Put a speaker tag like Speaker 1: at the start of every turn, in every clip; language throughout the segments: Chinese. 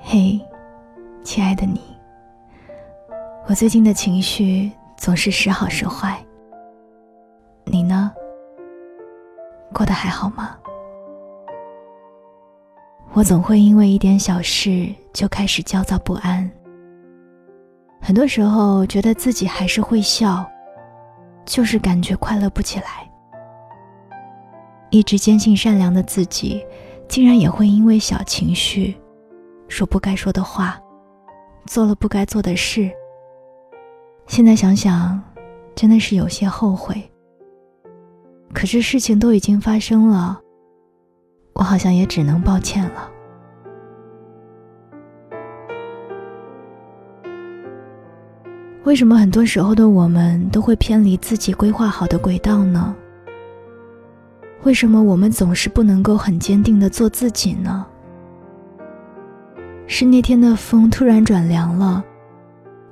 Speaker 1: 嘿，亲爱的你，我最近的情绪总是时好时坏。你呢？过得还好吗？我总会因为一点小事就开始焦躁不安。很多时候觉得自己还是会笑，就是感觉快乐不起来。一直坚信善良的自己，竟然也会因为小情绪，说不该说的话，做了不该做的事。现在想想，真的是有些后悔。可是事情都已经发生了，我好像也只能抱歉了。为什么很多时候的我们都会偏离自己规划好的轨道呢？为什么我们总是不能够很坚定的做自己呢？是那天的风突然转凉了，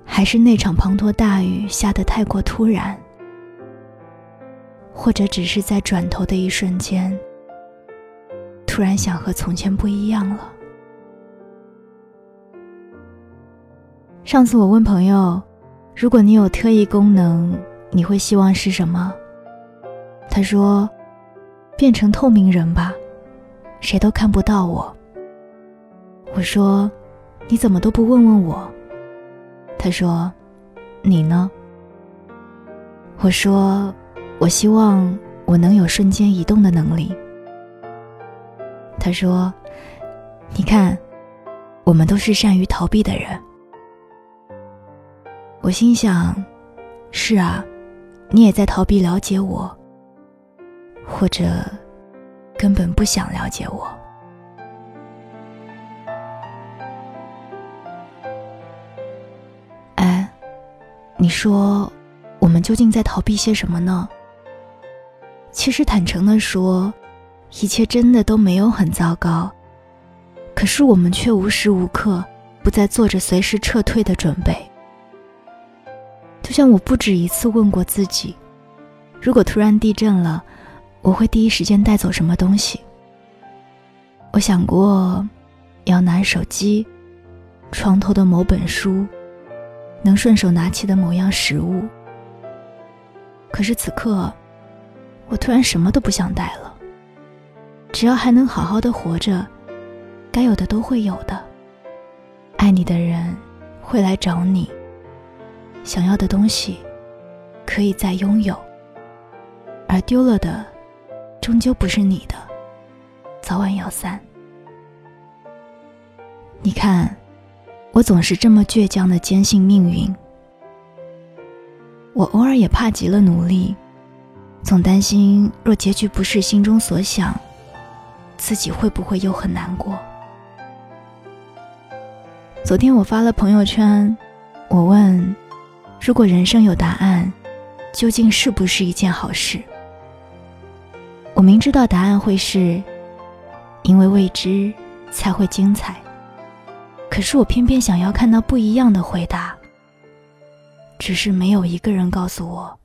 Speaker 1: 还是那场滂沱大雨下得太过突然？或者只是在转头的一瞬间，突然想和从前不一样了？上次我问朋友。如果你有特异功能，你会希望是什么？他说：“变成透明人吧，谁都看不到我。”我说：“你怎么都不问问我？”他说：“你呢？”我说：“我希望我能有瞬间移动的能力。”他说：“你看，我们都是善于逃避的人。”我心想：“是啊，你也在逃避了解我，或者根本不想了解我。”你说，我们究竟在逃避些什么呢？其实，坦诚的说，一切真的都没有很糟糕，可是我们却无时无刻不在做着随时撤退的准备。就像我不止一次问过自己，如果突然地震了，我会第一时间带走什么东西？我想过，要拿手机、床头的某本书、能顺手拿起的某样食物。可是此刻，我突然什么都不想带了。只要还能好好的活着，该有的都会有的。爱你的人会来找你。想要的东西，可以再拥有；而丢了的，终究不是你的，早晚要散。你看，我总是这么倔强的坚信命运。我偶尔也怕极了努力，总担心若结局不是心中所想，自己会不会又很难过？昨天我发了朋友圈，我问。如果人生有答案，究竟是不是一件好事？我明知道答案会是，因为未知才会精彩。可是我偏偏想要看到不一样的回答。只是没有一个人告诉我，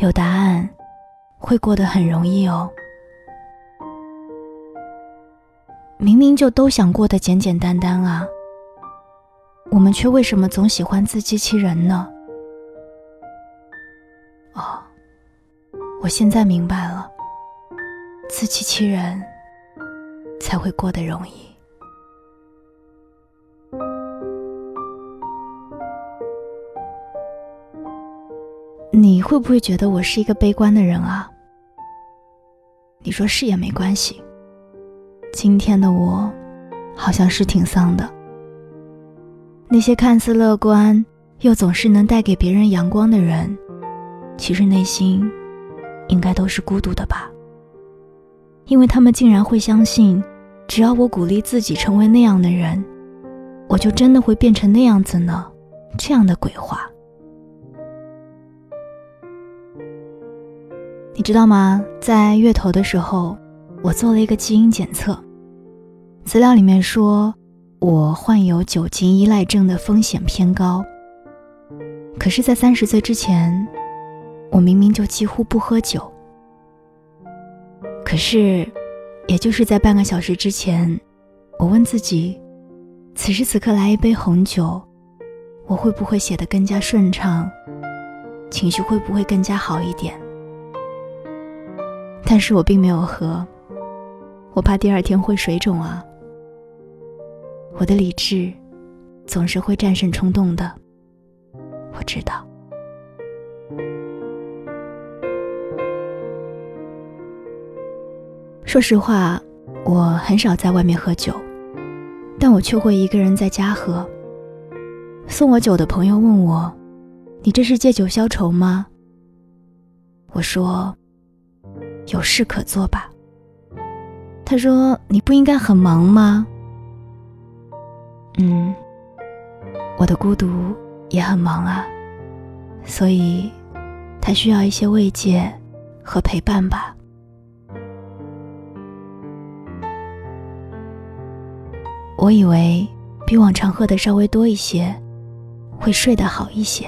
Speaker 1: 有答案会过得很容易哦。明明就都想过得简简单单啊。我们却为什么总喜欢自欺欺人呢？哦，我现在明白了，自欺欺人才会过得容易。你会不会觉得我是一个悲观的人啊？你说是也没关系。今天的我，好像是挺丧的。那些看似乐观又总是能带给别人阳光的人，其实内心应该都是孤独的吧？因为他们竟然会相信，只要我鼓励自己成为那样的人，我就真的会变成那样子呢？这样的鬼话，你知道吗？在月头的时候，我做了一个基因检测，资料里面说。我患有酒精依赖症的风险偏高。可是，在三十岁之前，我明明就几乎不喝酒。可是，也就是在半个小时之前，我问自己：此时此刻来一杯红酒，我会不会写得更加顺畅？情绪会不会更加好一点？但是我并没有喝，我怕第二天会水肿啊。我的理智总是会战胜冲动的，我知道。说实话，我很少在外面喝酒，但我却会一个人在家喝。送我酒的朋友问我：“你这是借酒消愁吗？”我说：“有事可做吧。”他说：“你不应该很忙吗？”嗯，我的孤独也很忙啊，所以，他需要一些慰藉和陪伴吧。我以为比往常喝的稍微多一些，会睡得好一些。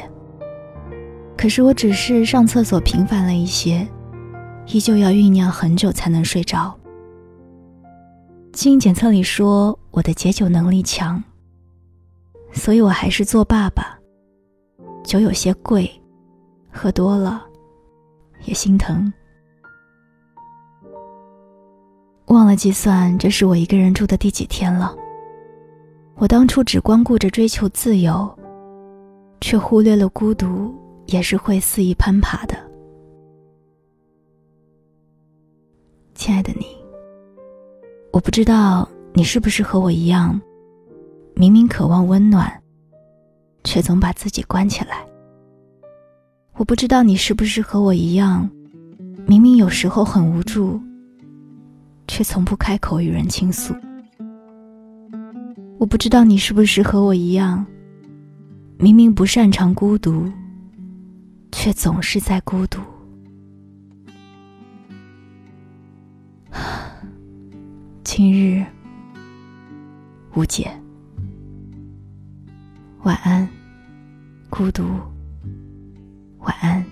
Speaker 1: 可是我只是上厕所频繁了一些，依旧要酝酿很久才能睡着。基因检测里说我的解酒能力强。所以我还是做爸爸。酒有些贵，喝多了也心疼。忘了计算，这是我一个人住的第几天了。我当初只光顾着追求自由，却忽略了孤独也是会肆意攀爬的。亲爱的你，我不知道你是不是和我一样。明明渴望温暖，却总把自己关起来。我不知道你是不是和我一样，明明有时候很无助，却从不开口与人倾诉。我不知道你是不是和我一样，明明不擅长孤独，却总是在孤独。今日无解。晚安，孤独。晚安，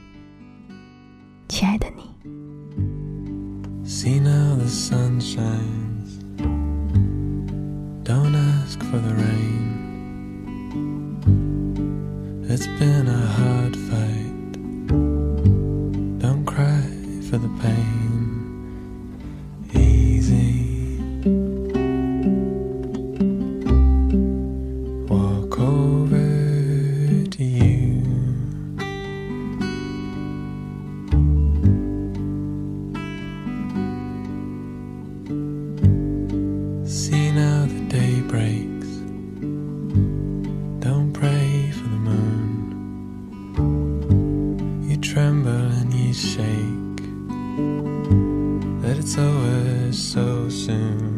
Speaker 1: 亲爱的你。See now the sun shines. Don't ask for the rain. It's been it's over so soon.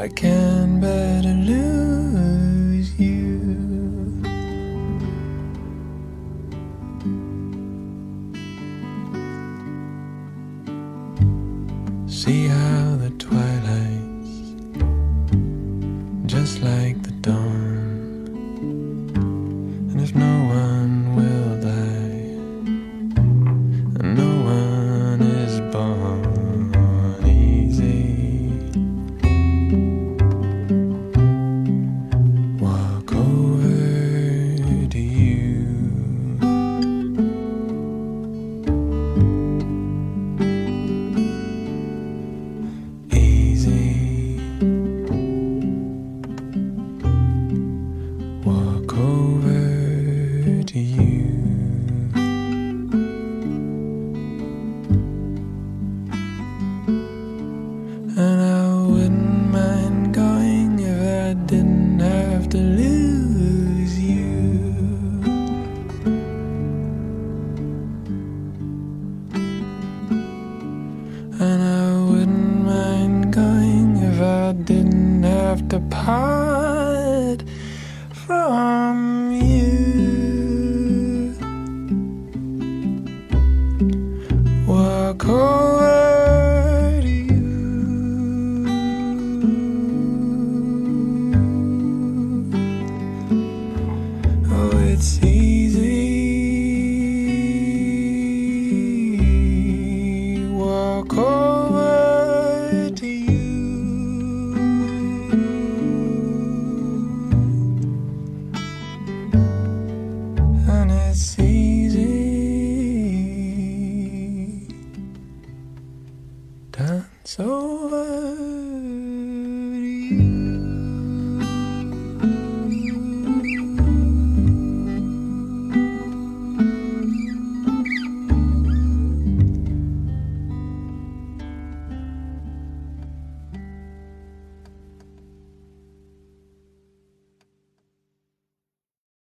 Speaker 1: I can better lose you. See how the
Speaker 2: apart from.